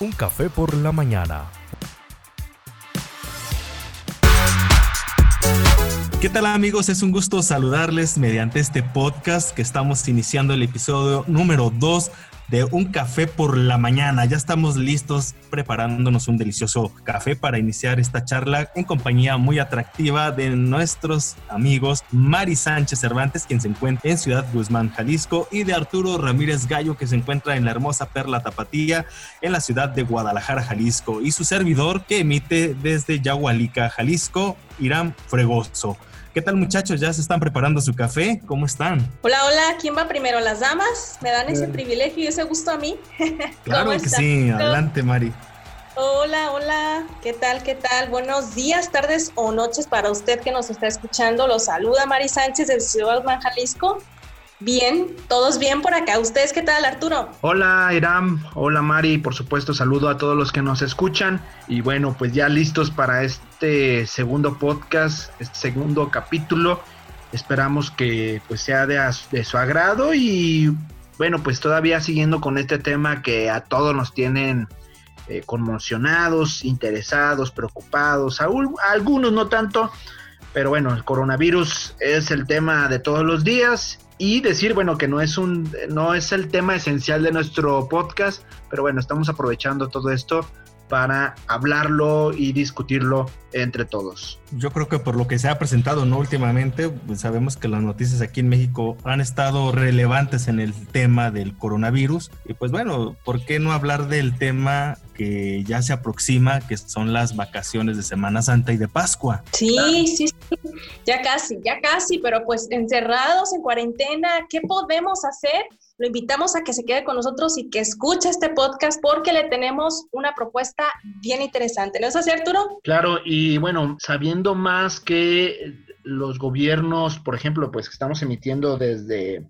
Un café por la mañana. ¿Qué tal amigos? Es un gusto saludarles mediante este podcast que estamos iniciando el episodio número 2 de Un Café por la Mañana. Ya estamos listos preparándonos un delicioso café para iniciar esta charla en compañía muy atractiva de nuestros amigos Mari Sánchez Cervantes, quien se encuentra en Ciudad Guzmán, Jalisco, y de Arturo Ramírez Gallo, que se encuentra en la hermosa Perla Tapatía, en la ciudad de Guadalajara, Jalisco, y su servidor que emite desde Yagualica, Jalisco, Irán Fregoso. ¿Qué tal muchachos? ¿Ya se están preparando su café? ¿Cómo están? Hola, hola. ¿Quién va primero? ¿Las damas? ¿Me dan ese privilegio y ese gusto a mí? Claro que sí. Adelante, Mari. Hola, hola. ¿Qué tal? ¿Qué tal? Buenos días, tardes o noches para usted que nos está escuchando. Los saluda Mari Sánchez de Ciudad Jalisco. Bien, todos bien por acá. ¿Ustedes qué tal, Arturo? Hola, Iram. Hola, Mari. Por supuesto, saludo a todos los que nos escuchan. Y bueno, pues ya listos para este segundo podcast, este segundo capítulo. Esperamos que pues sea de, su agrado y bueno, pues todavía siguiendo con este tema que a todos nos tienen eh, conmocionados, interesados, preocupados, algunos no tanto, pero bueno, el coronavirus es el tema de todos los días y decir, bueno, que no es un, no es el tema esencial de nuestro podcast, pero bueno, estamos aprovechando todo esto para hablarlo y discutirlo entre todos. Yo creo que por lo que se ha presentado no últimamente, pues sabemos que las noticias aquí en México han estado relevantes en el tema del coronavirus y pues bueno, ¿por qué no hablar del tema que ya se aproxima, que son las vacaciones de Semana Santa y de Pascua? Sí, sí, sí, ya casi, ya casi, pero pues encerrados en cuarentena, ¿qué podemos hacer? Lo invitamos a que se quede con nosotros y que escuche este podcast porque le tenemos una propuesta bien interesante. ¿No es así, Arturo? Claro, y bueno, sabiendo más que los gobiernos, por ejemplo, pues que estamos emitiendo desde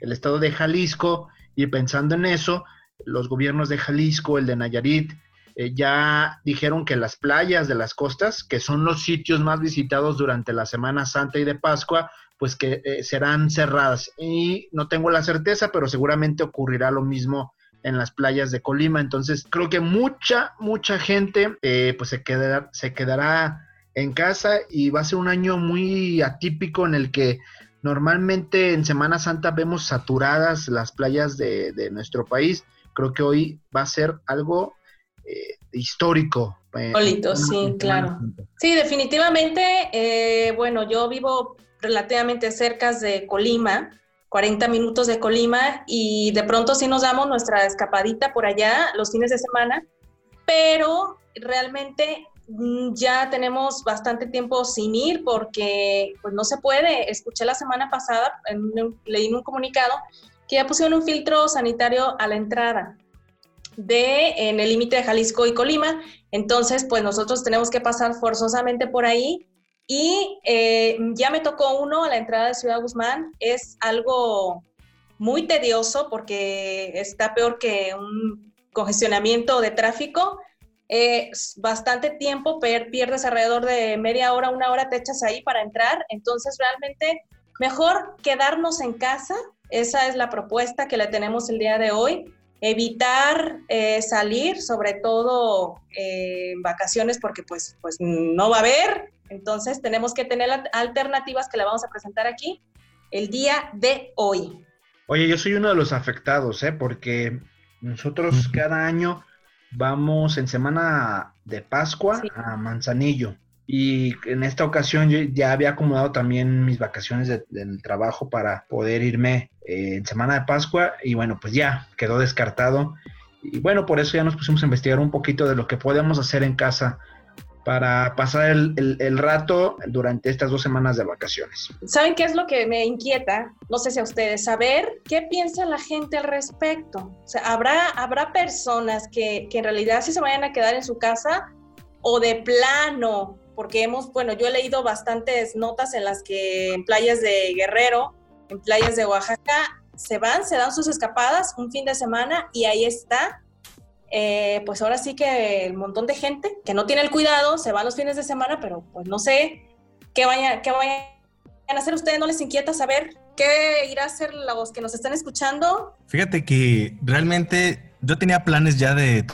el estado de Jalisco y pensando en eso, los gobiernos de Jalisco, el de Nayarit, eh, ya dijeron que las playas de las costas, que son los sitios más visitados durante la Semana Santa y de Pascua, pues que eh, serán cerradas. Y no tengo la certeza, pero seguramente ocurrirá lo mismo en las playas de Colima. Entonces, creo que mucha, mucha gente eh, pues se quedará, se quedará en casa y va a ser un año muy atípico en el que normalmente en Semana Santa vemos saturadas las playas de, nuestro país. Creo que hoy va a ser algo eh, histórico. Polito, sí, claro. Sí, definitivamente. bueno, yo vivo relativamente cerca de Colima, 40 minutos de Colima, y de pronto sí nos damos nuestra escapadita por allá los fines de semana, pero realmente mm, ya tenemos bastante tiempo sin ir porque pues no se puede. Escuché la semana pasada, leí en un comunicado que ya pusieron un filtro sanitario a la entrada de en el límite de Jalisco y Colima. Entonces, pues nosotros tenemos que pasar forzosamente por ahí y eh, ya me tocó uno a la entrada de Ciudad Guzmán. Es algo muy tedioso porque está peor que un congestionamiento de tráfico. Es bastante tiempo, pierdes alrededor de media hora, una hora te echas ahí para entrar. Entonces, realmente, mejor quedarnos en casa. Esa es la propuesta que le tenemos el día de hoy. Evitar eh, salir, sobre todo eh, en vacaciones, porque pues, pues no va a haber entonces tenemos que tener alternativas que le vamos a presentar aquí el día de hoy. Oye, yo soy uno de los afectados, ¿eh? porque nosotros cada año vamos en semana de Pascua a Manzanillo. Y en esta ocasión yo ya había acomodado también mis vacaciones del trabajo para poder irme eh, en semana de Pascua y bueno, pues ya quedó descartado. Y bueno, por eso ya nos pusimos a investigar un poquito de lo que podemos hacer en casa para pasar el, rato durante estas dos semanas de vacaciones. ¿Saben qué es lo que me inquieta? No sé si a ustedes, saber qué piensa la gente al respecto. O sea, ¿habrá, habrá personas que, que en realidad sí se vayan a quedar en su casa o de plano, porque hemos, bueno, yo he leído bastantes notas en las que en playas de Guerrero, en playas de Oaxaca, se van, se dan sus escapadas un fin de semana y ahí está eh, pues ahora sí que el montón de gente que no tiene el cuidado se va los fines de semana, pero pues no sé qué vayan, qué vayan a hacer ustedes, no les inquieta saber qué irá a hacer los que nos están escuchando. Fíjate que realmente yo tenía planes ya de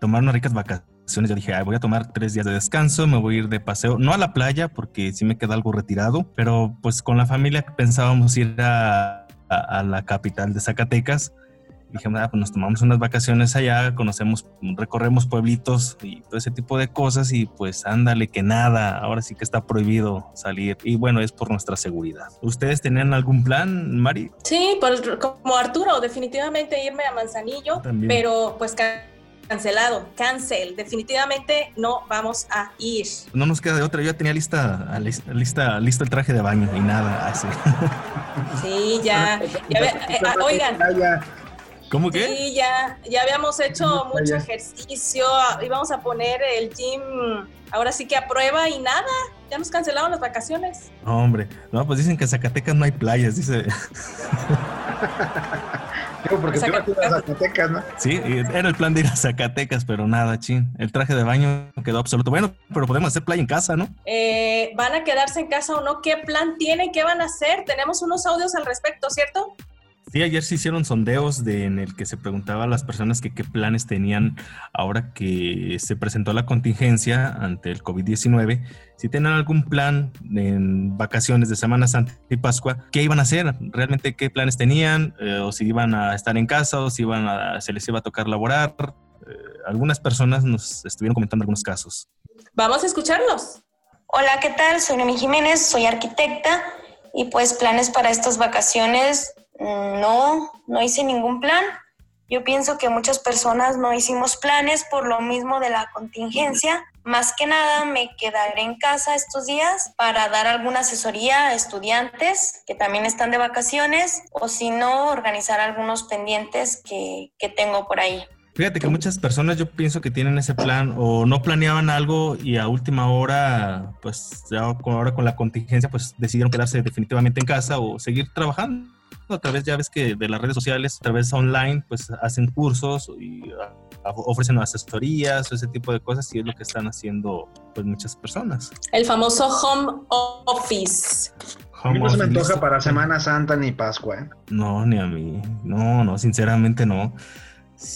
tomar unas ricas vacaciones. Yo dije, voy a tomar tres días de descanso, me voy a ir de paseo, no a la playa porque sí me queda algo retirado, pero pues con la familia pensábamos ir a, a la capital de Zacatecas dijimos, ah, pues nos tomamos unas vacaciones allá, conocemos, recorremos pueblitos y todo ese tipo de cosas y pues ándale que nada, ahora sí que está prohibido salir y bueno, es por nuestra seguridad. ¿Ustedes tenían algún plan, Mari? Sí, pues como Arturo, definitivamente irme a Manzanillo, pero pues cancelado, cancel, definitivamente no vamos a ir. No nos queda de otra, yo ya tenía lista, lista, listo el traje de baño y nada, así. Sí, ya, ya eh, ah, oigan. ¿Cómo que? Sí, ya, ya habíamos hecho mucho ejercicio, íbamos a poner el gym ahora sí que a prueba y nada, ya nos cancelaron las vacaciones. hombre, no, pues dicen que en Zacatecas no hay playas, dice. Porque tú a Zacatecas, ¿no? Sí, era el plan de ir a Zacatecas, pero nada, chin. El traje de baño quedó absoluto. Bueno, pero podemos hacer playa en casa, ¿no? Eh, ¿Van a quedarse en casa o no? ¿Qué plan tienen? ¿Qué van a hacer? Tenemos unos audios al respecto, ¿cierto? Sí, ayer se hicieron sondeos de, en el que se preguntaba a las personas que qué planes tenían ahora que se presentó la contingencia ante el COVID-19, si tenían algún plan en vacaciones de Semana Santa y Pascua, qué iban a hacer, realmente qué planes tenían, eh, o si iban a estar en casa, o si iban a, se les iba a tocar laborar. Eh, algunas personas nos estuvieron comentando algunos casos. Vamos a escucharlos. Hola, ¿qué tal? Soy Noemi Jiménez, soy arquitecta y pues planes para estas vacaciones no, no hice ningún plan. Yo pienso que muchas personas no hicimos planes por lo mismo de la contingencia. Más que nada me quedaré en casa estos días para dar alguna asesoría a estudiantes que también están de vacaciones o si no, organizar algunos pendientes que, que tengo por ahí. Fíjate que muchas personas yo pienso que tienen ese plan o no planeaban algo y a última hora, pues ahora con la contingencia, pues decidieron quedarse definitivamente en casa o seguir trabajando a través, ya ves que de las redes sociales, a través online, pues hacen cursos y ofrecen asesorías, ese tipo de cosas y es lo que están haciendo pues muchas personas. El famoso home office. a mí no se me antoja para Semana Santa ni Pascua. ¿eh? No, ni a mí. No, no, sinceramente no.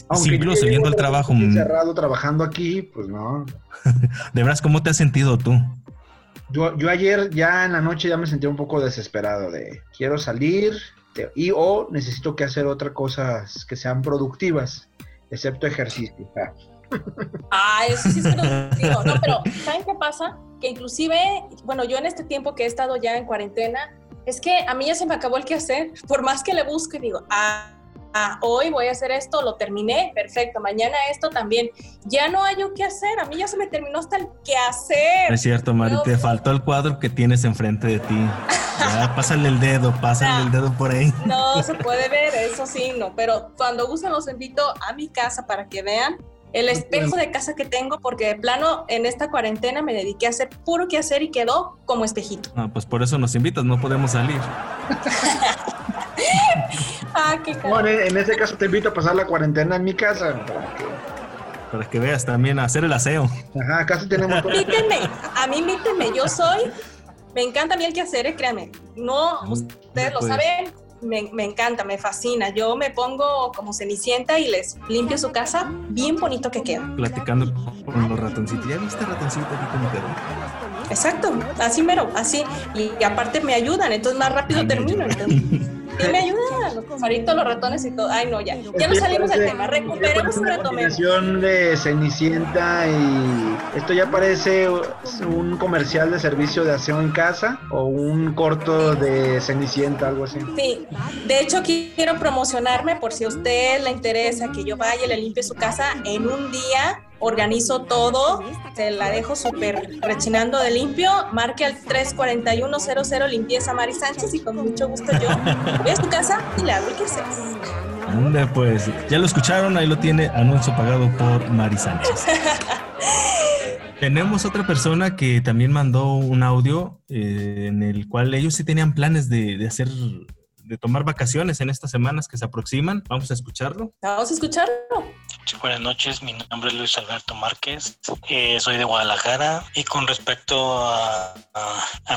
Aunque incluso yendo al trabajo. Cerrado trabajando aquí, pues no. de veras, ¿cómo te has sentido tú? Yo, yo ayer ya en la noche ya me sentí un poco desesperado de quiero salir, y o necesito que hacer otras cosas que sean productivas, excepto ejercicio. Ah, eso sí es productivo. No, pero ¿saben qué pasa? Que inclusive, bueno, yo en este tiempo que he estado ya en cuarentena, es que a mí ya se me acabó el que hacer. Por más que le busque, digo, ah, Ah, hoy voy a hacer esto, lo terminé, perfecto, mañana esto también. Ya no hay yo qué hacer, a mí ya se me terminó hasta el qué hacer. Es cierto, Mari, te faltó el cuadro que tienes enfrente de ti. Ya, pásale el dedo, pásale el dedo por ahí. No se puede ver, eso sí, no, pero cuando gusten los invito a mi casa para que vean el espejo de casa que tengo, porque de plano en esta cuarentena me dediqué a hacer puro que hacer y quedó como espejito. Ah, pues por eso nos invitas, no podemos salir. ah, qué bueno, en ese caso te invito a pasar la cuarentena en mi casa. Para que, veas también hacer el aseo. Ajá, casi tenemos. Invítenme, a mí invítenme, yo soy. Me encanta a mí el que hacer, créanme. No, ustedes lo pues. saben, me, me, encanta, me fascina. Yo me pongo como cenicienta y les limpio su casa bien bonito que queda. Platicando con los ratoncitos. ¿Ya viste ratoncito aquí como quedó? Exacto, así mero, así. Y, aparte me ayudan, entonces más rápido termino. ¿Qué me ayuda? Los pajaritos, los ratones y todo. Ay, no, ya. Ya nos salimos del tema. Recuperemos y retomemos. de Cenicienta y esto ya parece un comercial de servicio de aseo en casa o un corto de Cenicienta, algo así. Sí. De hecho, quiero promocionarme por si a usted le interesa que yo vaya y le limpie su casa en un día organizo todo, se la dejo súper rechinando de limpio, marque al 34100 limpieza Mari Sánchez y con mucho gusto yo voy a su casa y le hago el que Anda, pues ya lo escucharon, ahí lo tiene, anuncio pagado por Mari Sánchez. Tenemos otra persona que también mandó un audio eh, en el cual ellos sí tenían planes de, de hacer, de tomar vacaciones en estas semanas que se aproximan. Vamos a escucharlo. Vamos a escucharlo. Buenas noches, mi nombre es Luis Alberto Márquez, eh, soy de Guadalajara y con respecto a,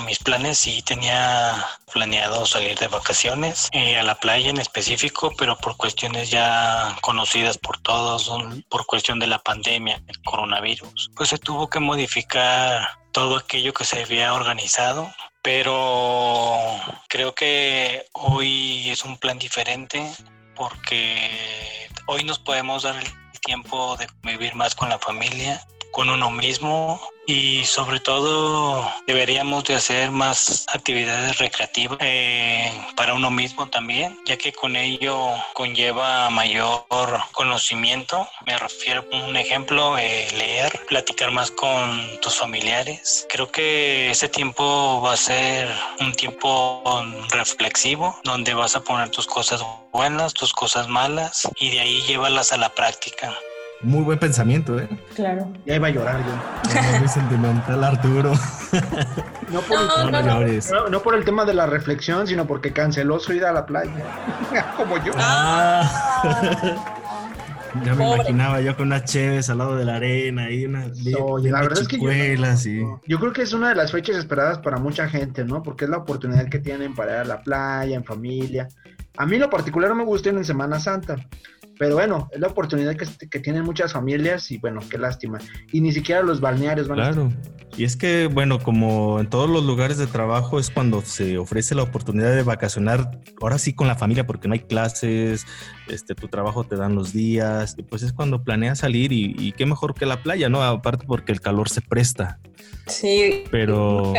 mis planes, sí tenía planeado salir de vacaciones eh, a la playa en específico, pero por cuestiones ya conocidas por todos, por cuestión de la pandemia, el coronavirus, pues se tuvo que modificar todo aquello que se había organizado pero creo que hoy es un plan diferente porque hoy nos podemos dar el tiempo de vivir más con la familia, con uno mismo y sobre todo deberíamos de hacer más actividades recreativas eh, para uno mismo también, ya que con ello conlleva mayor conocimiento. Me refiero a un ejemplo, eh, leer, platicar más con tus familiares. Creo que ese tiempo va a ser un tiempo reflexivo, donde vas a poner tus cosas buenas, tus cosas malas y de ahí llevarlas a la práctica. Muy buen pensamiento, ¿eh? Claro. Ya iba a llorar yo. muy sentimental, Arturo. No por, el, no, no, por, el, tema de la reflexión, sino porque canceló su ida a la playa. Como yo. Ah. Ya me imaginaba yo con unas cheves al lado de la arena y una la verdad es que yo, yo, creo que es una de las fechas esperadas para mucha gente, ¿no? Porque es la oportunidad que tienen para ir a la playa, en familia. A mí lo particular me gusta ir en Semana Santa, pero bueno, es la oportunidad que, tienen muchas familias y bueno, qué lástima. Y ni siquiera los balnearios van a Claro. Y es que, bueno, como en todos los lugares de trabajo es cuando se ofrece la oportunidad de vacacionar, ahora sí con la familia, porque no hay clases, este, tu trabajo te dan los días, y pues es cuando planeas salir y, y qué mejor que la playa, ¿no? Aparte porque el calor se presta. Sí. Pero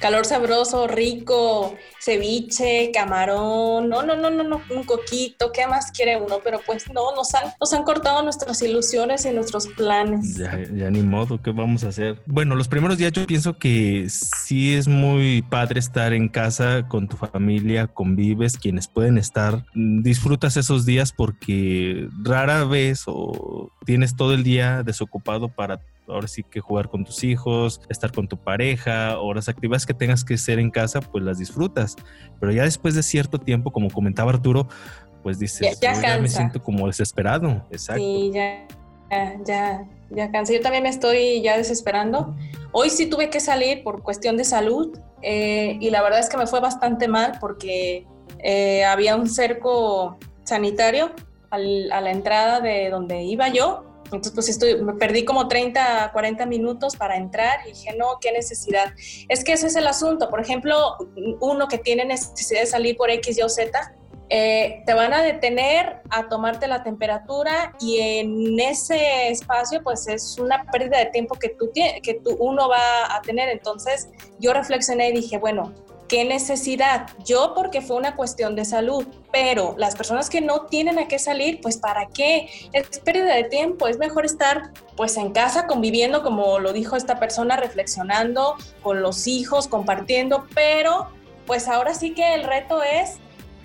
calor sabroso, rico, ceviche, camarón, no, no, no, no, no, un coquito, ¿qué más quiere uno? Pero pues no, nos han, nos han cortado nuestras ilusiones y nuestros planes. Ya, ya ni modo, ¿qué vamos a hacer? Bueno, los primeros días yo pienso que sí es muy padre estar en casa con tu familia, convives, quienes pueden estar, disfrutas esos días porque rara vez o tienes todo el día desocupado para ahora sí que jugar con tus hijos, estar con tu pareja, o las actividades que tengas que hacer en casa, pues las disfrutas. Pero ya después de cierto tiempo, como comentaba Arturo, pues dices, ya, me siento como desesperado. Exacto. Sí, ya, ya, ya, cansa. Yo también me estoy ya desesperando. Hoy sí tuve que salir por cuestión de salud eh, y la verdad es que me fue bastante mal porque eh, había un cerco sanitario a la entrada de donde iba yo entonces, pues estoy, me perdí como 30, 40 minutos para entrar y dije, no, qué necesidad. Es que ese es el asunto. Por ejemplo, uno que tiene necesidad de salir por X, Y o Z, eh, te van a detener a tomarte la temperatura y en ese espacio pues es una pérdida de tiempo que, tú, que tú, uno va a tener. Entonces yo reflexioné y dije, bueno, ¿Qué necesidad? Yo porque fue una cuestión de salud, pero las personas que no tienen a qué salir, pues ¿para qué? Es pérdida de tiempo, es mejor estar pues en casa conviviendo, como lo dijo esta persona, reflexionando con los hijos, compartiendo, pero pues ahora sí que el reto es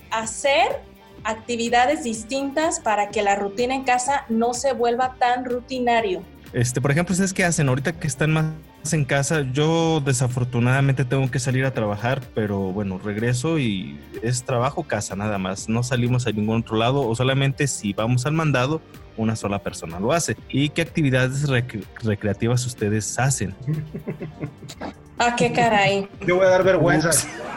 hacer actividades distintas para que la rutina en casa no se vuelva tan rutinario. Este, por ejemplo, ¿ustedes qué hacen ahorita que están más en casa? Yo desafortunadamente tengo que salir a trabajar, pero bueno, regreso y es trabajo casa nada más. No salimos a ningún otro lado o solamente si vamos al mandado, una sola persona lo hace. ¿Y qué actividades recreativas ustedes hacen? Ah, qué caray. Yo voy a dar vergüenza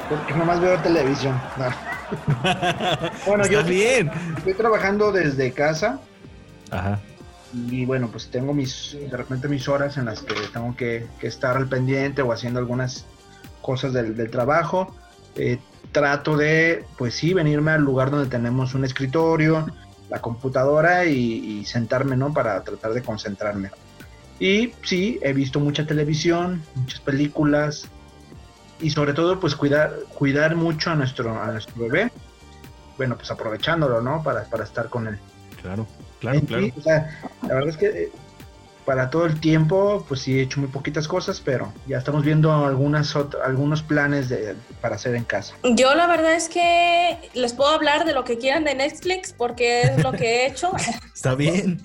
porque nomás veo televisión. bueno, yo bien. estoy trabajando desde casa. Ajá y bueno, pues tengo mis, de repente mis horas en las que tengo que, estar al pendiente o haciendo algunas cosas del, trabajo. Eh, trato de, pues sí, venirme al lugar donde tenemos un escritorio, la computadora y, sentarme, ¿no? Para tratar de concentrarme. Y sí, he visto mucha televisión, muchas películas y sobre todo, pues cuidar, cuidar mucho a nuestro, a nuestro bebé. Bueno, pues aprovechándolo, ¿no? Para, para estar con él. Claro. Claro, claro. la verdad es que eh, para todo el tiempo, pues sí he hecho muy poquitas cosas, pero ya estamos viendo algunas algunos planes de, para hacer en casa. Yo la verdad es que les puedo hablar de lo que quieran de Netflix porque es lo que he hecho. Está bien.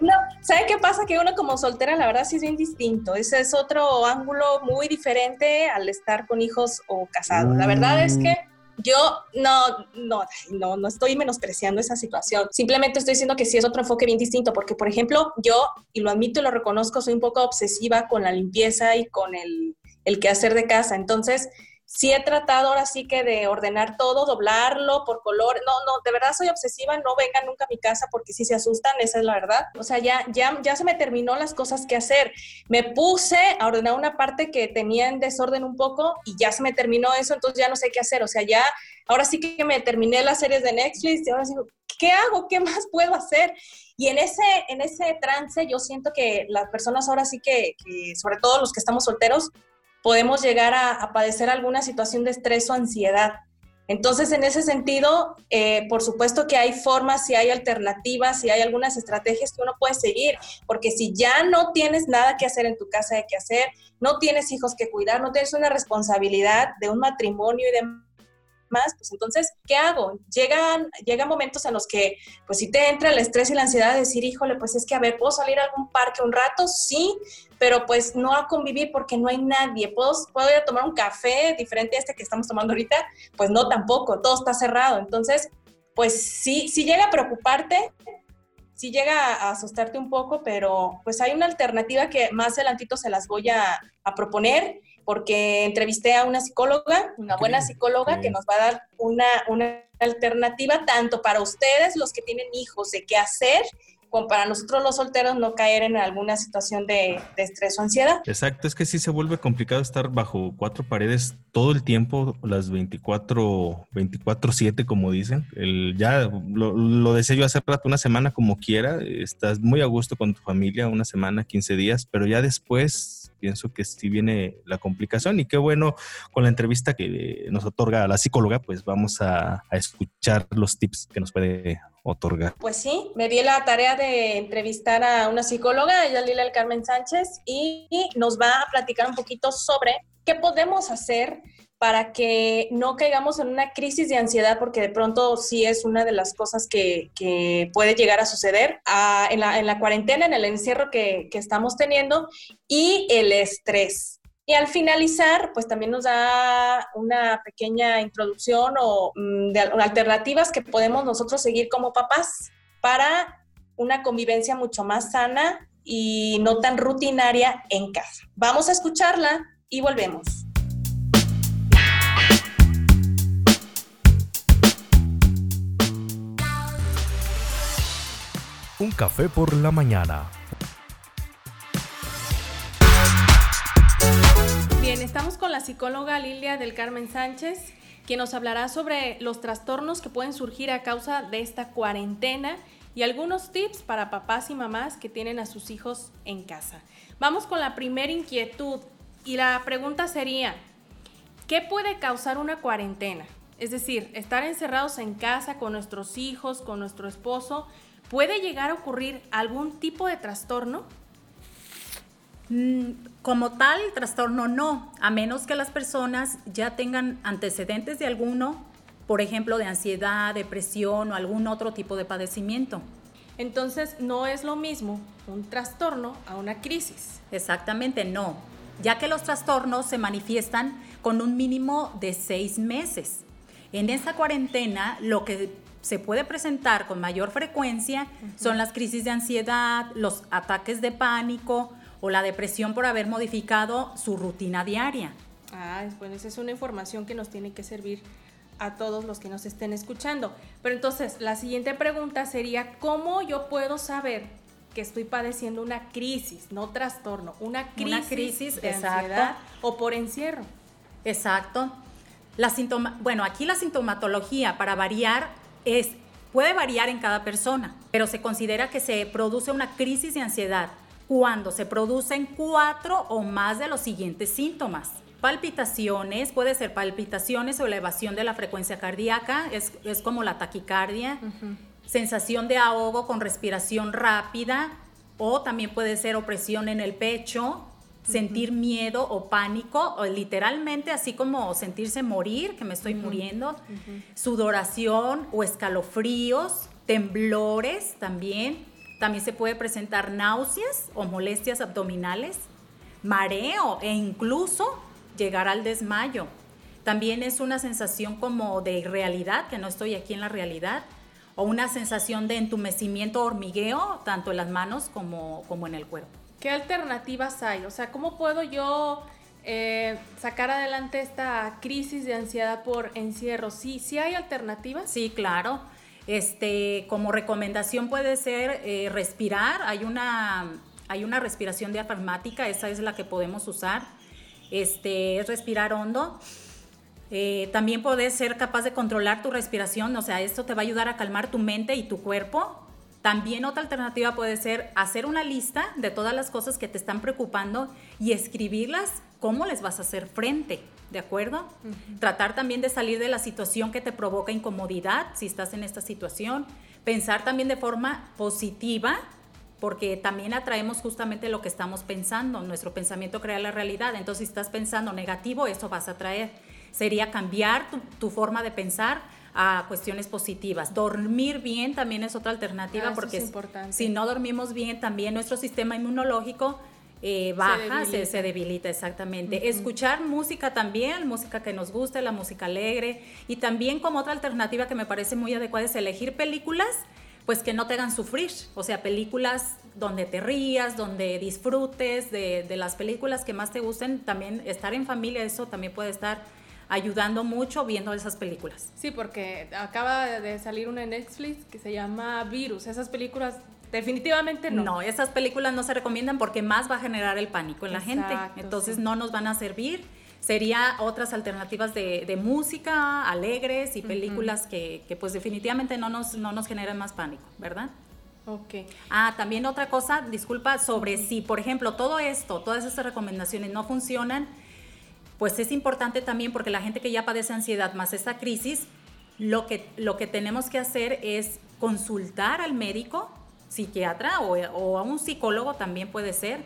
No, ¿sabe qué pasa? Que uno como soltera la verdad sí es bien distinto. Ese es otro ángulo muy diferente al estar con hijos o casados. La verdad es que yo no, no, no, no estoy menospreciando esa situación. Simplemente estoy diciendo que sí es otro enfoque bien distinto, porque, por ejemplo, yo, y lo admito y lo reconozco, soy un poco obsesiva con la limpieza y con el, el quehacer de casa. Entonces, sí he tratado ahora sí que de ordenar todo, doblarlo por color. No, no, de verdad soy obsesiva, no vengan nunca a mi casa porque sí se asustan, esa es la verdad. O sea, ya, ya, ya se me terminó las cosas que hacer. Me puse a ordenar una parte que tenía en desorden un poco y ya se me terminó eso, entonces ya no sé qué hacer. O sea, ya, ahora sí que me terminé las series de Netflix y ahora sí, ¿qué hago? ¿Qué más puedo hacer? Y en ese, en ese trance yo siento que las personas ahora sí que, que sobre todo los que estamos solteros, podemos llegar a, padecer alguna situación de estrés o ansiedad. Entonces, en ese sentido, eh, por supuesto que hay formas, si hay alternativas, si hay algunas estrategias que uno puede seguir, porque si ya no tienes nada que hacer en tu casa de que hacer, no tienes hijos que cuidar, no tienes una responsabilidad de un matrimonio y demás, más, pues entonces, ¿qué hago? Llegan, llegan momentos en los que, pues si te entra el estrés y la ansiedad de decir, híjole, pues es que, a ver, ¿puedo salir a algún parque un rato? Sí, pero pues no a convivir porque no hay nadie. ¿Puedo, ¿Puedo ir a tomar un café diferente a este que estamos tomando ahorita? Pues no tampoco, todo está cerrado. Entonces, pues sí, sí llega a preocuparte, sí llega a asustarte un poco, pero pues hay una alternativa que más adelantito se las voy a, a proponer porque entrevisté a una psicóloga, una buena psicóloga, que nos va a dar una, una alternativa tanto para ustedes, los que tienen hijos, de qué hacer, para nosotros los solteros no caer en alguna situación de, estrés o ansiedad. Exacto, es que sí se vuelve complicado estar bajo cuatro paredes todo el tiempo, las 24, 24-7, como dicen. El, ya lo, lo decía yo hace rato, una semana como quiera, estás muy a gusto con tu familia, una semana, 15 días, pero ya después pienso que sí viene la complicación y qué bueno con la entrevista que nos otorga la psicóloga, pues vamos a, escuchar los tips que nos puede otorgar. Pues sí, me di la tarea de entrevistar a una psicóloga, ella Lila El Carmen Sánchez, y nos va a platicar un poquito sobre qué podemos hacer para que no caigamos en una crisis de ansiedad, porque de pronto sí es una de las cosas que, puede llegar a suceder en, la, cuarentena, en el encierro que, estamos teniendo, y el estrés. Y al finalizar, pues también nos da una pequeña introducción o mm, alternativas que podemos nosotros seguir como papás para una convivencia mucho más sana y no tan rutinaria en casa. Vamos a escucharla y volvemos. Un café por la mañana. Estamos con la psicóloga Lilia del Carmen Sánchez, quien nos hablará sobre los trastornos que pueden surgir a causa de esta cuarentena y algunos tips para papás y mamás que tienen a sus hijos en casa. Vamos con la primera inquietud y la pregunta sería, ¿qué puede causar una cuarentena? Es decir, estar encerrados en casa con nuestros hijos, con nuestro esposo, ¿Puede llegar a ocurrir algún tipo de trastorno? Como tal, trastorno no, a menos que las personas ya tengan antecedentes de alguno, por ejemplo, de ansiedad, depresión o algún otro tipo de padecimiento. Entonces, no es lo mismo un trastorno a una crisis. Exactamente, no, ya que los trastornos se manifiestan con un mínimo de seis meses. En esa cuarentena, lo que se puede presentar con mayor frecuencia son las crisis de ansiedad, los ataques de pánico o la depresión por haber modificado su rutina diaria. Ah, bueno, esa es una información que nos tiene que servir a todos los que nos estén escuchando. Pero entonces, la siguiente pregunta sería, ¿cómo yo puedo saber que estoy padeciendo una crisis, no trastorno, una crisis, de ansiedad o por encierro? Exacto. La bueno, aquí la sintomatología, para variar, es, puede variar en cada persona, pero se considera que se produce una crisis de ansiedad cuando se producen cuatro o más de los siguientes síntomas. Palpitaciones, puede ser palpitaciones o elevación de la frecuencia cardíaca, es, como la taquicardia, sensación de ahogo con respiración rápida o también puede ser opresión en el pecho, sentir miedo o pánico, o literalmente así como sentirse morir, que me estoy muriendo, sudoración o escalofríos, temblores también. También se puede presentar náuseas o molestias abdominales, mareo e incluso llegar al desmayo. también es una sensación como de irrealidad, que no estoy aquí en la realidad, o una sensación de entumecimiento, hormigueo, tanto en las manos como, como en el cuerpo. ¿Qué alternativas hay? O sea, ¿cómo puedo yo eh, sacar adelante esta crisis de ansiedad por encierro? ¿Sí, sí hay alternativas? Sí, claro. Este, como recomendación puede ser eh, respirar. Hay una, hay una respiración diafragmática, esa es la que podemos usar. Este, es respirar hondo. Eh, también puedes ser capaz de controlar tu respiración, o sea, esto te va a ayudar a calmar tu mente y tu cuerpo. También otra alternativa puede ser hacer una lista de todas las cosas que te están preocupando y escribirlas, cómo les vas a hacer frente, ¿de acuerdo? Tratar también de salir de la situación que te provoca incomodidad, si estás en esta situación. Pensar también de forma positiva, porque también atraemos justamente lo que estamos pensando. Nuestro pensamiento crea la realidad. Entonces, si estás pensando negativo, eso vas a traer. Sería cambiar tu, forma de pensar a cuestiones positivas. Dormir bien también es otra alternativa ah, porque es si no dormimos bien, también nuestro sistema inmunológico eh, baja, se debilita. exactamente. Escuchar música también, música que nos guste, la música alegre. Y también como otra alternativa que me parece muy adecuada es elegir películas pues que no te hagan sufrir. O sea, películas donde te rías, donde disfrutes de, de, las películas que más te gusten. También estar en familia, eso también puede estar ayudando mucho viendo esas películas. Sí, porque acaba de salir una en Netflix que se llama Virus. Esas películas definitivamente no. No, esas películas no se recomiendan porque más va a generar el pánico en la gente. Entonces no nos van a servir sería otras alternativas de, música alegres y películas que, pues definitivamente no nos, no nos generan más pánico, ¿verdad? Ok. Ah, también otra cosa, disculpa, sobre si, por ejemplo, todo esto, todas estas recomendaciones no funcionan, pues es importante también porque la gente que ya padece ansiedad más esta crisis, lo que, lo que tenemos que hacer es consultar al médico, psiquiatra o, o a un psicólogo también puede ser,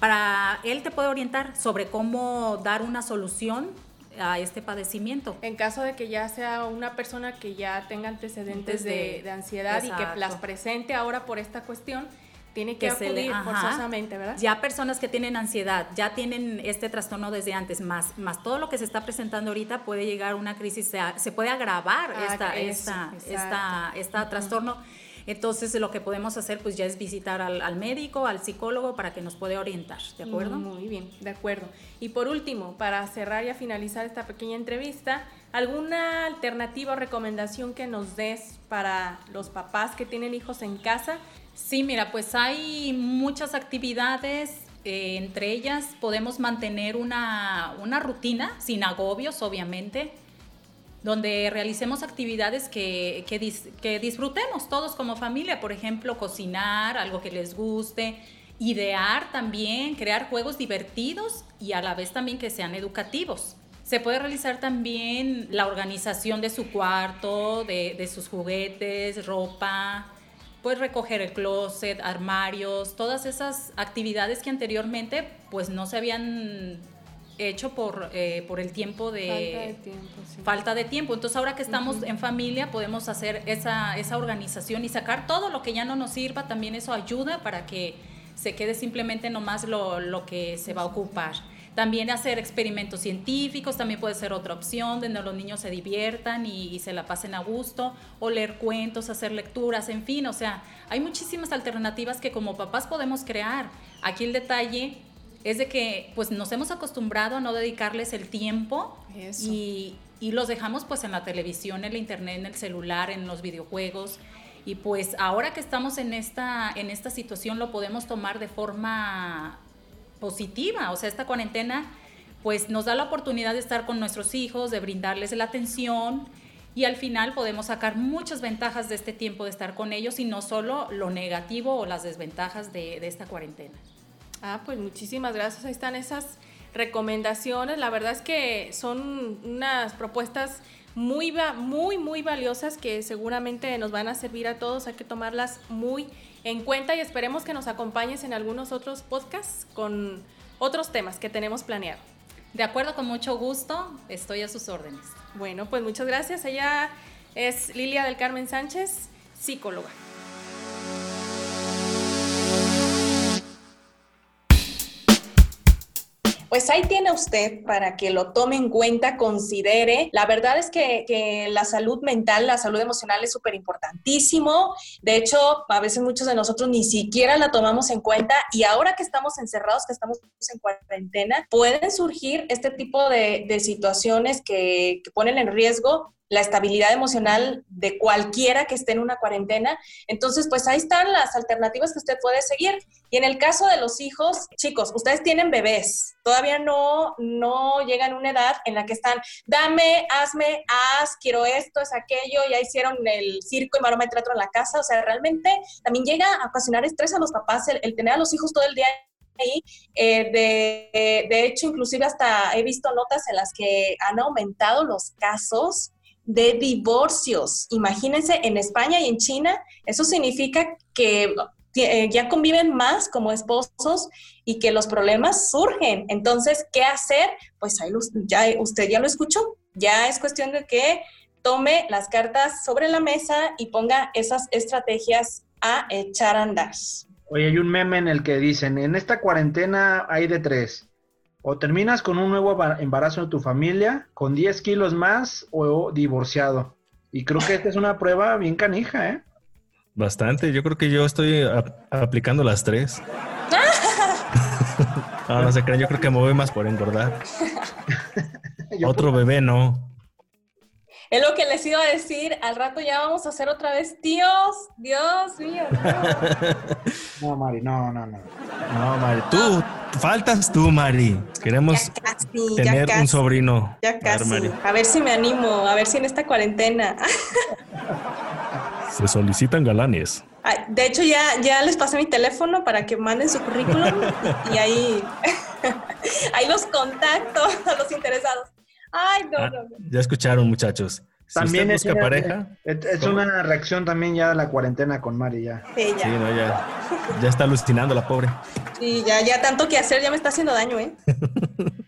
para él te puede orientar sobre cómo dar una solución a este padecimiento. En caso de que ya sea una persona que ya tenga antecedentes de, ansiedad y que las presente ahora por esta cuestión, tiene que, acudir forzosamente, ¿verdad? Ya personas que tienen ansiedad, ya tienen este trastorno desde antes, más, más todo lo que se está presentando ahorita puede llegar a una crisis, se, se puede agravar ah, esta, esta, esta, esta, trastorno. Entonces lo que podemos hacer pues ya es visitar al, médico, al psicólogo para que nos pueda orientar, ¿de acuerdo? Muy bien, de acuerdo. Y por último, para cerrar y a finalizar esta pequeña entrevista, ¿alguna alternativa o recomendación que nos des para los papás que tienen hijos en casa? Sí, mira, pues hay muchas actividades eh, entre ellas podemos mantener una, una, rutina sin agobios, obviamente donde realicemos actividades que, que, disfrutemos todos como familia, por ejemplo, cocinar, algo que les guste, idear también, crear juegos divertidos y a la vez también que sean educativos. Se puede realizar también la organización de su cuarto, de, de sus juguetes, ropa, pues recoger el closet, armarios, todas esas actividades que anteriormente pues no se habían hecho por, eh, por el tiempo de falta de tiempo, falta de tiempo. Entonces ahora que estamos en familia podemos hacer esa, esa organización y sacar todo lo que ya no nos sirva, también eso ayuda para que se quede simplemente nomás lo, lo que se va a ocupar. También hacer experimentos científicos también puede ser otra opción, donde los niños se diviertan y, y, se la pasen a gusto, o leer cuentos, hacer lecturas, en fin, o sea, hay muchísimas alternativas que como papás podemos crear. Aquí el detalle es de que pues nos hemos acostumbrado a no dedicarles el tiempo y, los dejamos pues en la televisión, en la internet, en el celular, en los videojuegos. Y pues ahora que estamos en esta, en esta situación lo podemos tomar de forma positiva. O sea, esta cuarentena pues nos da la oportunidad de estar con nuestros hijos, de brindarles la atención y al final podemos sacar muchas ventajas de este tiempo de estar con ellos y no solo lo negativo o las desventajas de, de esta cuarentena. Ah, pues muchísimas gracias. Ahí están esas recomendaciones. La verdad es que son unas propuestas muy, muy, muy valiosas que seguramente nos van a servir a todos. Hay que tomarlas muy en cuenta y esperemos que nos acompañes en algunos otros podcasts con otros temas que tenemos planeado. De acuerdo, con mucho gusto. Estoy a sus órdenes. Bueno, pues muchas gracias. Ella es Lilia del Carmen Sánchez, psicóloga. Pues ahí tiene usted para que lo tome en cuenta, considere. La verdad es que, la salud mental, la salud emocional es súper importantísimo. De hecho, a veces muchos de nosotros ni siquiera la tomamos en cuenta y ahora que estamos encerrados, que estamos en cuarentena, pueden surgir este tipo de, situaciones que ponen en riesgo la estabilidad emocional de cualquiera que esté en una cuarentena. Entonces, pues ahí están las alternativas que usted puede seguir. Y en el caso de los hijos, chicos, ustedes tienen bebés, todavía no, no llegan a una edad en la que están, dame, hazme, haz, quiero esto, es aquello, ya hicieron el circo y maroma y teatro en la casa. O sea, realmente también llega a ocasionar estrés a los papás el, tener a los hijos todo el día ahí. Eh, de, de, hecho, inclusive hasta he visto notas en las que han aumentado los casos de divorcios. Imagínense, en España y en China, eso significa que eh, ya conviven más como esposos y que los problemas surgen. Entonces, ¿qué hacer? Pues ahí ya, usted ya lo escuchó. Ya es cuestión de que tome las cartas sobre la mesa y ponga esas estrategias a echar a andar. Oye, hay un meme en el que dicen, en esta cuarentena hay de tres o terminas con un nuevo embarazo en tu familia, con 10 kilos más o divorciado. Y creo que esta es una prueba bien canija, ¿eh? Bastante. Yo creo que yo estoy aplicando las tres. no, no se crean. Yo creo que me voy más por engordar. Otro bebé no. Es lo que les iba a decir. Al rato ya vamos a hacer otra vez tíos. Dios mío. No, Mari, no, no, no. No, Mari, tú, faltas tú, Mari. Queremos tener un sobrino. Ya casi. A ver si me animo, a ver si en esta cuarentena. Se solicitan galanes. De hecho, ya, ya les pasé mi teléfono para que manden su currículum y ahí, ahí los contacto a los interesados. Ay, no, ah, no, Ya escucharon, muchachos. también es pareja. Es, una reacción también ya de la cuarentena con Mari ya. Sí, ya. Sí, no, ya, ya está alucinando la pobre. Sí, ya, ya tanto que hacer ya me está haciendo daño, ¿eh?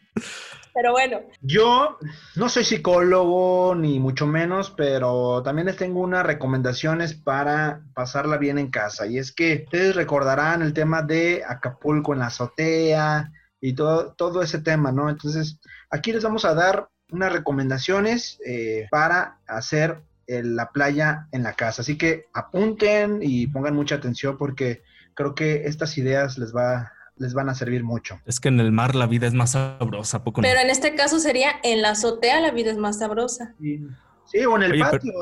pero bueno. Yo no soy psicólogo ni mucho menos, pero también les tengo unas recomendaciones para pasarla bien en casa. Y es que ustedes recordarán el tema de Acapulco en la azotea y todo, todo ese tema, ¿no? Entonces, aquí les vamos a dar unas recomendaciones eh, para hacer la playa en la casa. Así que apunten y pongan mucha atención porque creo que estas ideas les va les van a servir mucho. Es que en el mar la vida es más sabrosa, poco Pero en este caso sería en la azotea la vida es más sabrosa. Sí, o en el patio,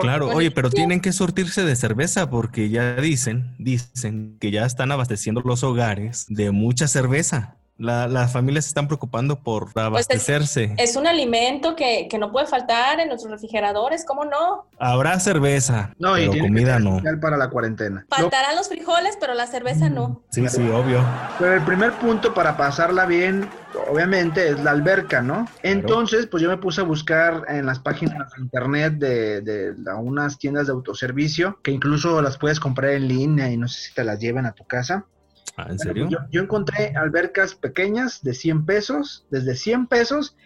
Claro, oye, pero tienen que sortirse de cerveza porque ya dicen, dicen que ya están abasteciendo los hogares de mucha cerveza. La, las familias se están preocupando por pues abastecerse. es, un alimento que, no puede faltar en nuestros refrigeradores, ¿cómo no? Habrá cerveza, no, pero y comida no. Para la cuarentena. Faltarán los frijoles, pero la cerveza no. Sí, sí, obvio. Pero el primer punto para pasarla bien, obviamente, es la alberca, ¿no? Entonces, pues yo me puse a buscar en las páginas de internet de, de, de unas tiendas de autoservicio, que incluso las puedes comprar en línea y no sé si te las llevan a tu casa. Ah, ¿En serio? Yo, encontré albercas pequeñas de 100 pesos, desde 100 pesos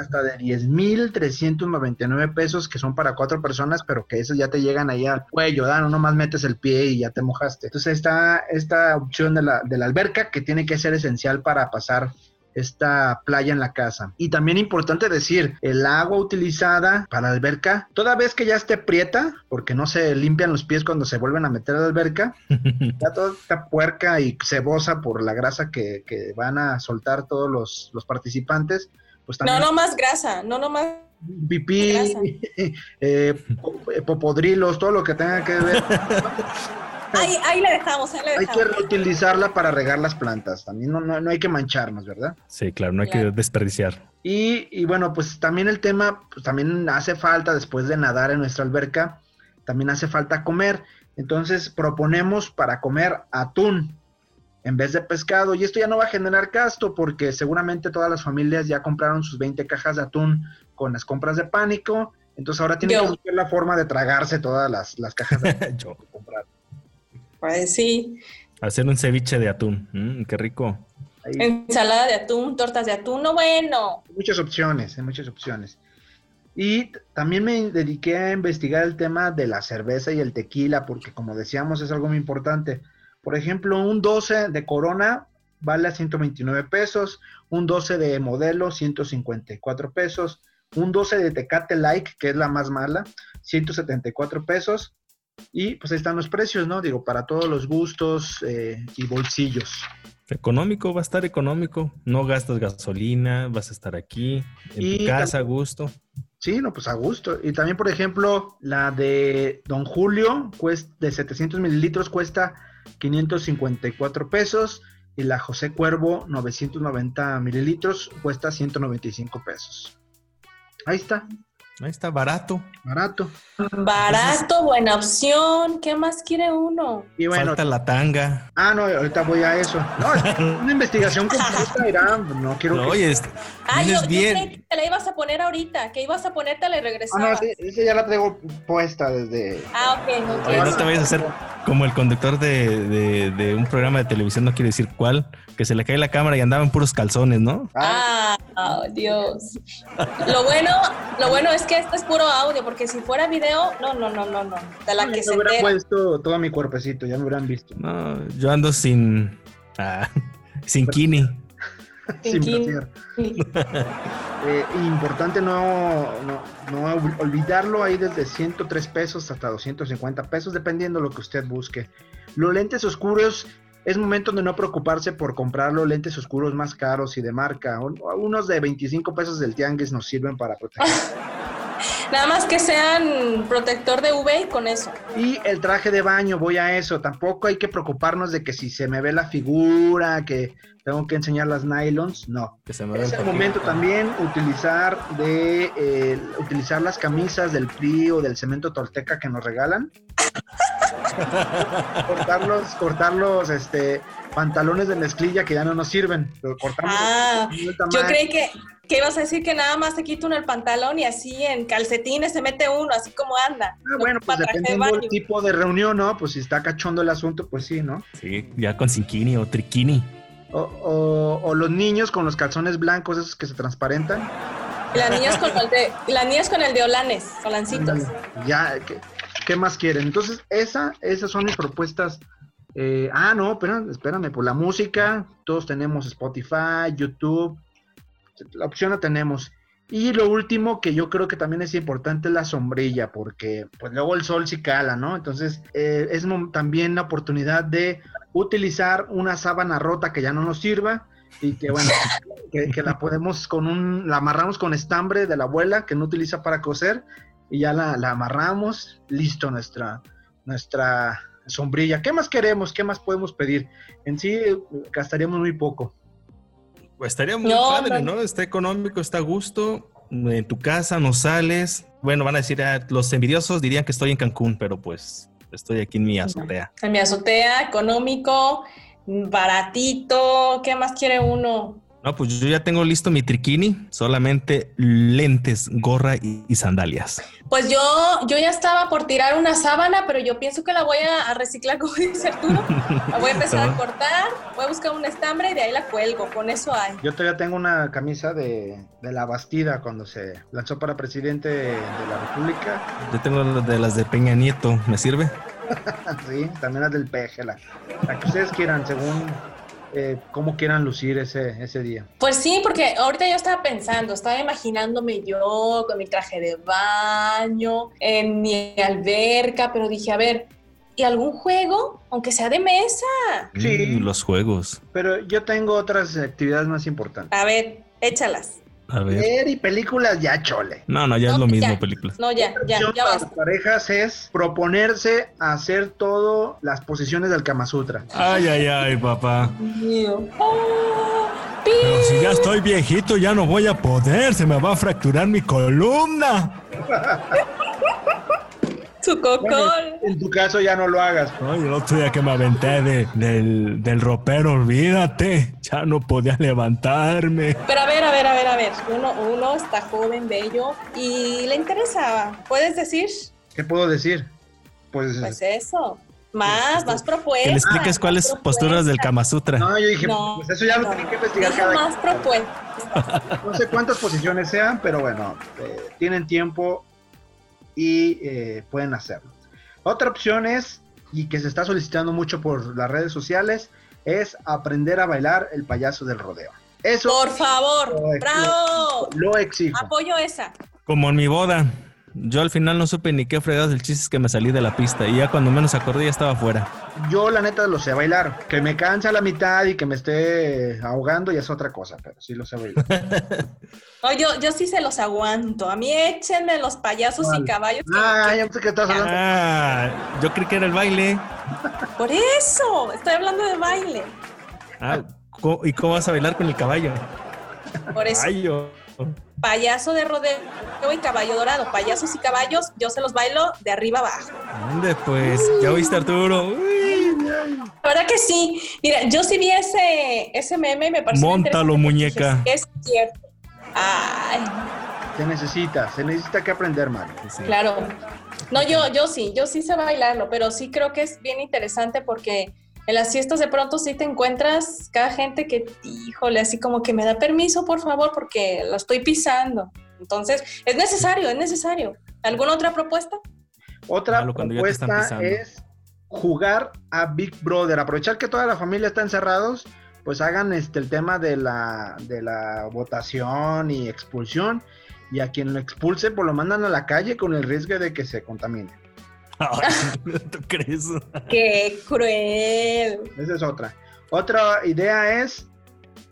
hasta de 10,399 pesos, que son para cuatro personas, pero que esos ya te llegan ahí al cuello, ¿no? Nomás metes el pie y ya te mojaste. Entonces está esta opción de la, de la alberca que tiene que ser esencial para pasar esta playa en la casa. Y también importante decir, el agua utilizada para la alberca, toda vez que ya esté prieta, porque no se limpian los pies cuando se vuelven a meter a la alberca, ya toda esta puerca y cebosa por la grasa que, van a soltar todos los, los participantes, pues también... No, no más grasa, no, no más pipí, eh, popodrilos, todo lo que tenga que ver. Ahí, le dejamos, ahí Hay que reutilizarla para regar las plantas. También no, no, hay que mancharnos, ¿verdad? Sí, claro, no hay que desperdiciar. Y, y, bueno, pues también el tema, pues también hace falta, después de nadar en nuestra alberca, también hace falta comer. Entonces proponemos para comer atún en vez de pescado. Y esto ya no va a generar gasto porque seguramente todas las familias ya compraron sus 20 cajas de atún con las compras de pánico. Entonces ahora tienen que buscar la forma de tragarse todas las, las cajas de atún que compraron. Pues sí. Hacer un ceviche de atún. Mm, qué rico. Ensalada de atún, tortas de atún, no bueno. Muchas opciones, hay muchas opciones. Y también me dediqué a investigar el tema de la cerveza y el tequila, porque como decíamos es algo muy importante. Por ejemplo, un 12 de corona vale a 129 pesos, un 12 de modelo 154 pesos, un 12 de Tecate Like, que es la más mala, 174 pesos. Y pues ahí están los precios, ¿no? Digo, para todos los gustos eh, y bolsillos. Económico, va a estar económico. No gastas gasolina, vas a estar aquí, en tu casa, a gusto. Sí, no, pues a gusto. Y también, por ejemplo, la de Don Julio, cuesta, de 700 mililitros, cuesta 554 pesos. Y la José Cuervo, 990 mililitros, cuesta 195 pesos. Ahí está. Ahí está, barato. Barato. Barato, buena opción. ¿Qué más quiere uno? Y bueno, Falta la tanga. Ah, no, ahorita voy a eso. No, una investigación completa, Irán. No quiero. No, oye, este, ah, yo, yo que te la ibas a poner ahorita, que ibas a ponértela y regresabas. Ah, no, esa ya la traigo puesta desde. Ah, ok, no, oye, no te vayas a hacer como el conductor de, de, de, un programa de televisión, no quiero decir cuál, que se le cae la cámara y andaba en puros calzones, ¿no? Ah, oh, Dios. Lo bueno, lo bueno es que esto es puro audio, porque si fuera video, no, no, no, no, no. De la que se hubiera puesto todo mi cuerpecito, ya me hubieran visto. No, yo ando sin. Ah, sin kini. sin placer. eh, importante no, no, no, olvidarlo ahí desde 103 pesos hasta 250 pesos, dependiendo de lo que usted busque. Los lentes oscuros es momento de no preocuparse por comprar los lentes oscuros más caros y de marca. Unos de 25 pesos del tianguis nos sirven para proteger. Nada más que sean protector de UV con eso. Y el traje de baño, voy a eso. Tampoco hay que preocuparnos de que si se me ve la figura, que tengo que enseñar las nylons, no. Que se me es el, momento también utilizar de eh, utilizar las camisas del PRI o del cemento tolteca que nos regalan. cortarlos, cortarlos, este, pantalones de mezclilla que ya no nos sirven. ah, yo creí que, que ibas a decir que nada más se quita uno el pantalón y así en calcetines se mete uno, así como anda. Ah, bueno, pues dependiendo del tipo de reunión, ¿no? Pues si está cachondo el asunto, pues sí, ¿no? Sí, ya con ziquini o triquini. O, o, los niños con los calzones blancos, esos que se transparentan. Las niñas con el de, las niñas con el de olanes, olancitos. Ya, ¿qué, ¿qué, más quieren? Entonces, esa, esas son mis propuestas. Eh, ah, no, pero espérame, por la música, todos tenemos Spotify, YouTube, la opción la tenemos. Y lo último que yo creo que también es importante es la sombrilla, porque pues luego el sol sí cala, ¿no? Entonces eh, es también la oportunidad de utilizar una sábana rota que ya no nos sirva y que bueno, que, la podemos con un, la amarramos con estambre de la abuela que no utiliza para coser y ya la, la amarramos, listo nuestra, nuestra sombrilla. ¿Qué más queremos? ¿Qué más podemos pedir? En sí gastaríamos muy poco. Pues estaría muy padre, no, Está económico, está a gusto. En tu casa no sales. Bueno, van a decir, ah, los envidiosos dirían que estoy en Cancún, pero pues estoy aquí en mi azotea. En mi azotea, económico, baratito. ¿Qué más quiere uno? No, pues yo ya tengo listo mi triquini, solamente lentes, gorra y, sandalias. Pues yo, yo ya estaba por tirar una sábana, pero yo pienso que la voy a, reciclar, como dice Arturo. La voy a empezar a cortar, voy a buscar un estambre y de ahí la cuelgo, con eso hay. Yo todavía tengo una camisa de, la Bastida cuando se lanzó para presidente de la República. Yo tengo de las de Peña Nieto, ¿me sirve? sí, también las del peje, la que ustedes quieran, según eh, cómo quieran lucir ese, ese día. Pues sí, porque ahorita yo estaba pensando, estaba imaginándome yo con mi traje de baño, en mi alberca, pero dije, a ver, ¿y algún juego? Aunque sea de mesa. Sí, los juegos. Pero yo tengo otras actividades más importantes. A ver, échalas. A ver. y películas ya chole. No, no, ya es lo mismo películas. No, ya, ya, ya Para las parejas es proponerse hacer todo las posiciones del Kama Sutra. Ay, ay, ay, papá. Pero si ya estoy viejito, ya no voy a poder, se me va a fracturar mi columna. Su cocol. en tu caso ya no lo hagas. Ay, el otro día que me aventé del, del ropero, olvídate, ya no podía levantarme. Pero a ver, a ver, a ver, a ver, uno, uno está joven, bello y le interesa. ¿Puedes decir? ¿Qué puedo decir? Pues, pues eso. Más, más propuestas. Que le expliques cuáles posturas del Kama Sutra. No, yo dije, pues eso ya lo tenía que investigar cada más propuestas. No sé cuántas posiciones sean, pero bueno, eh, tienen tiempo y eh, pueden hacerlo. Otra opción es, y que se está solicitando mucho por las redes sociales, es aprender a bailar el payaso del rodeo. Eso. Por favor, bravo. Lo exijo. Apoyo esa. Como en mi boda. Yo al final no supe ni qué fregados el chiste es que me salí de la pista y ya cuando menos acordé ya estaba afuera. Yo la neta lo sé bailar. Que me cansa a la mitad y que me esté ahogando ya es otra cosa, pero sí lo sé bailar. no, yo, yo sí se los aguanto. A mí échenme los payasos y caballos. Ah, ya sé que estás hablando. Ah, yo creí que era el baile. Por eso, estoy hablando de baile. Ah, ¿y cómo vas a bailar con el caballo? Por eso payaso de rodeo y caballo dorado. Payasos y caballos, yo se los bailo de arriba abajo. ¿Dónde pues? ¿Ya oíste Arturo? La verdad que sí. Mira, yo sí vi ese, ese meme y me pareció Móntalo, muñeca. es cierto. Ay. Se necesita, se necesita que aprender, Mario. Claro. No, yo, yo sí, yo sí sé bailarlo, pero sí creo que es bien interesante porque en las fiestas de pronto sí te encuentras cada gente que, híjole, así como que me da permiso, por favor, porque lo estoy pisando. Entonces, es necesario, es necesario. ¿Alguna otra propuesta? Otra propuesta es jugar a Big Brother. Aprovechar que toda la familia está encerrados, pues hagan este el tema de la, de la votación y expulsión. Y a quien lo expulse, pues lo mandan a la calle con el riesgo de que se contamine. ¿Tú crees? ¡Qué cruel! Esa es otra. Otra idea es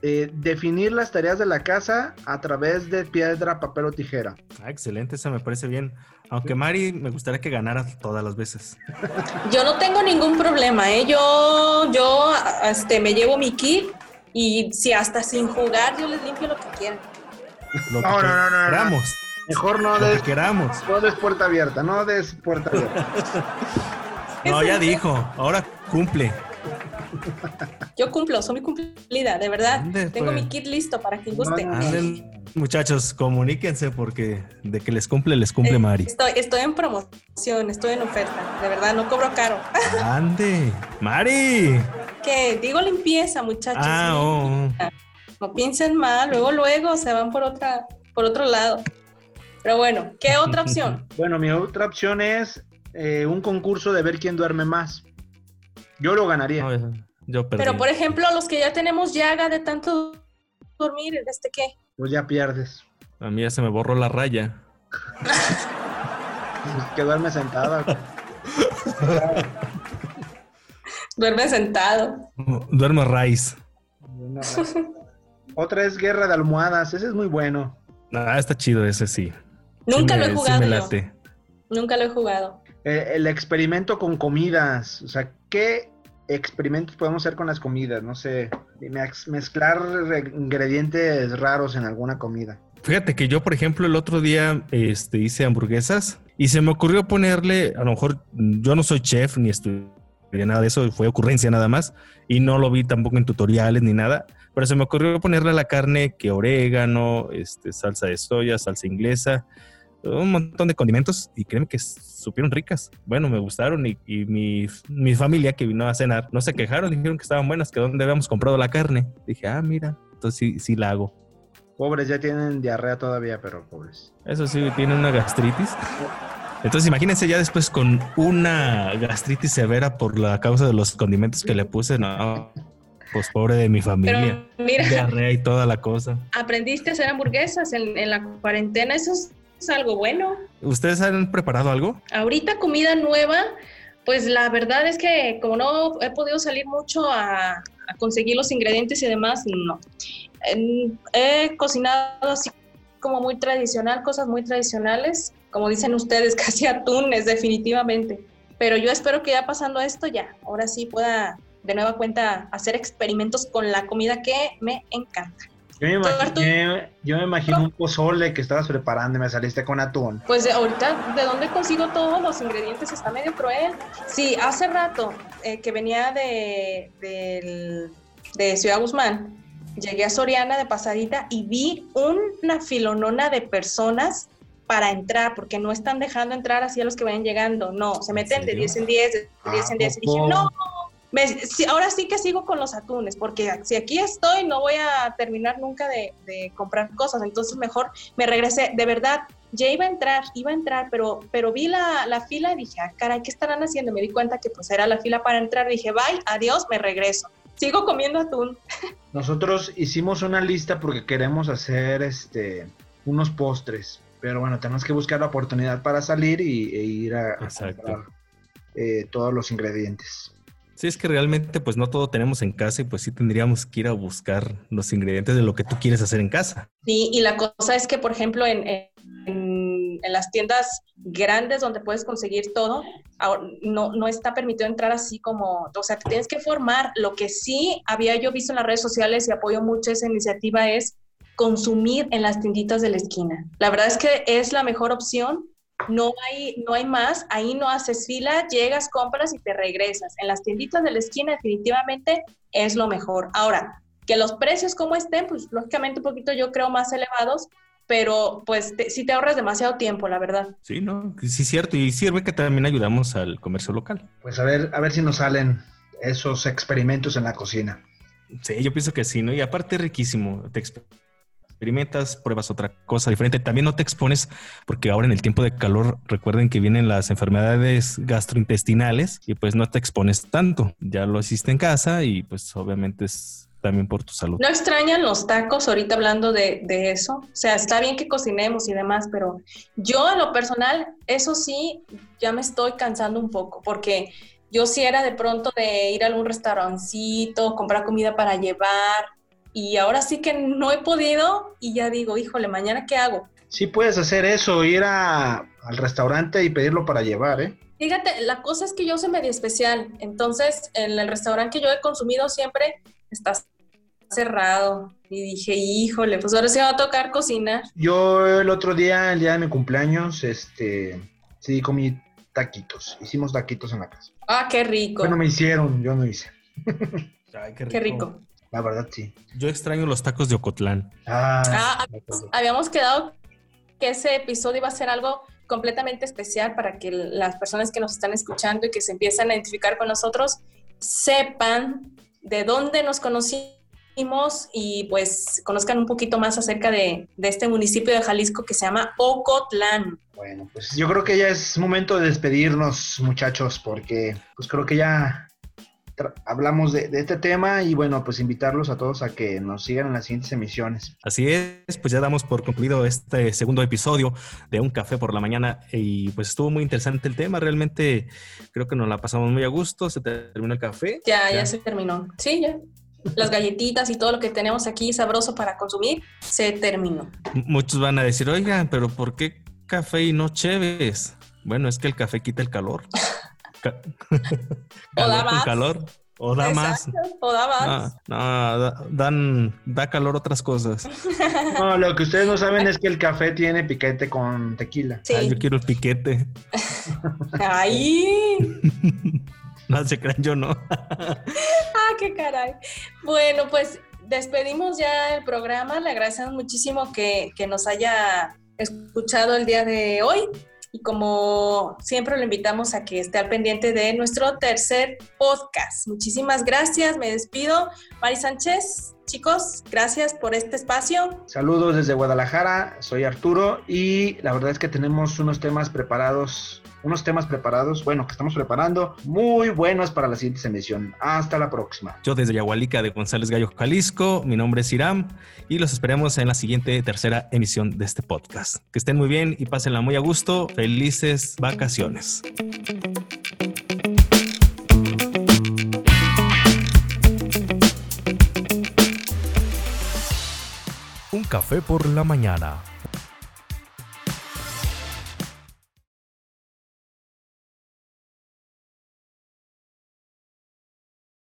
eh, definir las tareas de la casa a través de piedra, papel o tijera. Ah, excelente, esa me parece bien. Aunque Mari me gustaría que ganara todas las veces. Yo no tengo ningún problema, ¿eh? Yo, yo este, me llevo mi kit y si hasta sin jugar yo les limpio lo que quieran. no, no, no, no, no. Mejor no des, queramos. No des puerta abierta, no des puerta abierta. no, ya dijo, ahora cumple. Yo cumplo, soy muy cumplida, de verdad. Tengo mi kit listo para que guste. muchachos, comuníquense porque de que les cumple, les cumple eh, Mari. Estoy, estoy en promoción, estoy en oferta. De verdad, no cobro caro. Ande, Mari. Que digo limpieza, muchachos. Ah, oh. No piensen mal, luego, luego se van por otra, por otro lado. Pero bueno, ¿qué otra opción? bueno, mi otra opción es eh, un concurso de ver quién duerme más. Yo lo ganaría. yo Pero por ejemplo, los que ya tenemos llaga de tanto dormir, ¿este qué? Pues ya pierdes. A mí ya se me borró la raya. que duerme sentada. duerme sentado. Duerme raíz. Otra es Guerra de Almohadas. Ese es muy bueno. Ah, está chido ese sí. Nunca lo he jugado. Nunca lo he jugado. el experimento con comidas, o sea, ¿qué experimentos podemos hacer con las comidas? No sé, mezclar ingredientes raros en alguna comida. Fíjate que yo, por ejemplo, el otro día este, hice hamburguesas y se me ocurrió ponerle, a lo mejor yo no soy chef ni estudié nada de eso, fue ocurrencia nada más y no lo vi tampoco en tutoriales ni nada, pero se me ocurrió ponerle a la carne que orégano, este, salsa de soya, salsa inglesa, un montón de condimentos y créeme que supieron ricas. Bueno, me gustaron y, mi, mi, familia que vino a cenar no se quejaron, dijeron que estaban buenas, que dónde habíamos comprado la carne. Dije, ah, mira, entonces sí, sí la hago. Pobres, ya tienen diarrea todavía, pero pobres. Eso sí, tienen una gastritis. Entonces imagínense ya después con una gastritis severa por la causa de los condimentos que le puse, no, pues pobre de mi familia. Pero mira, diarrea y toda la cosa. Aprendiste a hacer hamburguesas en, en la cuarentena, eso es es algo bueno. ¿Ustedes han preparado algo? Ahorita comida nueva, pues la verdad es que como no he podido salir mucho a, conseguir los ingredientes y demás, no. he cocinado así como muy tradicional, cosas muy tradicionales, como dicen ustedes, casi atunes definitivamente. Pero yo espero que ya pasando esto ya, ahora sí pueda de nueva cuenta hacer experimentos con la comida que me encanta. Yo me, imagino, un pozole que estabas preparando y me saliste con atún. Pues ahorita, ¿de dónde consigo todos los ingredientes? Está medio cruel. Sí, hace rato eh, que venía de, de, Ciudad Guzmán, llegué a Soriana de pasadita y vi una filonona de personas para entrar, porque no están dejando entrar así a los que vayan llegando. No, se meten de 10 en 10, de 10 en 10. Y dije, no, ahora sí que sigo con los atunes, porque si aquí estoy no voy a terminar nunca de, comprar cosas, entonces mejor me regresé. De verdad, ya iba a entrar, iba a entrar, pero, pero vi la, la fila y dije, ah, caray, ¿qué estarán haciendo? Me di cuenta que pues era la fila para entrar, dije, bye, adiós, me regreso. sigo comiendo atún. Nosotros hicimos una lista porque queremos hacer este unos postres, pero bueno, tenemos que buscar la oportunidad para salir y, e ir a, comprar eh, todos los ingredientes. Sí, es que realmente pues no todo tenemos en casa y pues sí tendríamos que ir a buscar los ingredientes de lo que tú quieres hacer en casa. Sí, y la cosa es que, por ejemplo, en, las tiendas grandes donde puedes conseguir todo, no, no está permitido entrar así como, o sea, te tienes que formar. Lo que sí había yo visto en las redes sociales y apoyo mucho esa iniciativa es consumir en las tienditas de la esquina. La verdad es que es la mejor opción no hay, no hay más, ahí no haces fila, llegas, compras y te regresas. En las tienditas de la esquina definitivamente es lo mejor. Ahora, que los precios como estén, pues lógicamente un poquito yo creo más elevados, pero pues si te ahorras demasiado tiempo, la verdad. Sí, no, sí es cierto, y sirve que también ayudamos al comercio local. Pues a ver, a ver si nos salen esos experimentos en la cocina. Sí, yo pienso que sí, ¿no? Y aparte riquísimo, te experimentas, pruebas otra cosa diferente. También no te expones, porque ahora en el tiempo de calor, recuerden que vienen las enfermedades gastrointestinales y pues no te expones tanto. Ya lo hiciste en casa y pues obviamente es también por tu salud. ¿No extrañan los tacos ahorita hablando de, eso? O sea, está bien que cocinemos y demás, pero yo en lo personal, eso sí, ya me estoy cansando un poco, porque yo sí era de pronto de ir a algún restaurancito, comprar comida para llevar, y ahora sí que no he podido y ya digo, híjole, mañana qué hago. Sí puedes hacer eso, ir a, al restaurante y pedirlo para llevar, ¿eh? Fíjate, la cosa es que yo soy medio especial, entonces en el restaurante que yo he consumido siempre está cerrado y dije, híjole, pues ahora sí va a tocar cocinar. Yo el otro día, el día de mi cumpleaños, este, sí comí taquitos, hicimos taquitos en la casa. Ah, qué rico. Bueno, me hicieron, yo no hice. Ay, qué rico. Qué rico. La verdad, sí. Yo extraño los tacos de Ocotlán. Ah, ah habíamos quedado que ese episodio iba a ser algo completamente especial para que las personas que nos están escuchando y que se empiezan a identificar con nosotros sepan de dónde nos conocimos y pues conozcan un poquito más acerca de, de este municipio de Jalisco que se llama Ocotlán. Bueno, pues yo creo que ya es momento de despedirnos, muchachos, porque pues creo que ya hablamos de, este tema y bueno, pues invitarlos a todos a que nos sigan en las siguientes emisiones. Así es, pues ya damos por concluido este segundo episodio de Un Café por la Mañana y pues estuvo muy interesante el tema, realmente creo que nos la pasamos muy a gusto, se terminó el café. Ya, ya, se terminó, sí, ya. Las galletitas y todo lo que tenemos aquí sabroso para consumir, se terminó. muchos van a decir, oigan, pero ¿por qué café y no cheves? Bueno, es que el café quita el calor. o da más. calor. O da más. O da más. No, dan, da calor otras cosas. No, lo que ustedes no saben es que el café tiene piquete con tequila. Sí. yo quiero el piquete. ¡Ay! no se crean, yo no. ¡Ah, qué caray! Bueno, pues despedimos ya el programa. Le agradecemos muchísimo que, que nos haya escuchado el día de hoy y como siempre lo invitamos a que esté al pendiente de nuestro tercer podcast. Muchísimas gracias, me despido. Mari Sánchez, chicos, gracias por este espacio. Saludos desde Guadalajara, soy Arturo y la verdad es que tenemos unos temas preparados unos temas preparados, bueno, que estamos preparando, muy buenos para la siguiente emisión. Hasta la próxima. Yo desde Yahualica de González Gallo, Jalisco, mi nombre es Iram y los esperamos en la siguiente tercera emisión de este podcast. Que estén muy bien y pásenla muy a gusto. Felices vacaciones. Un café por la mañana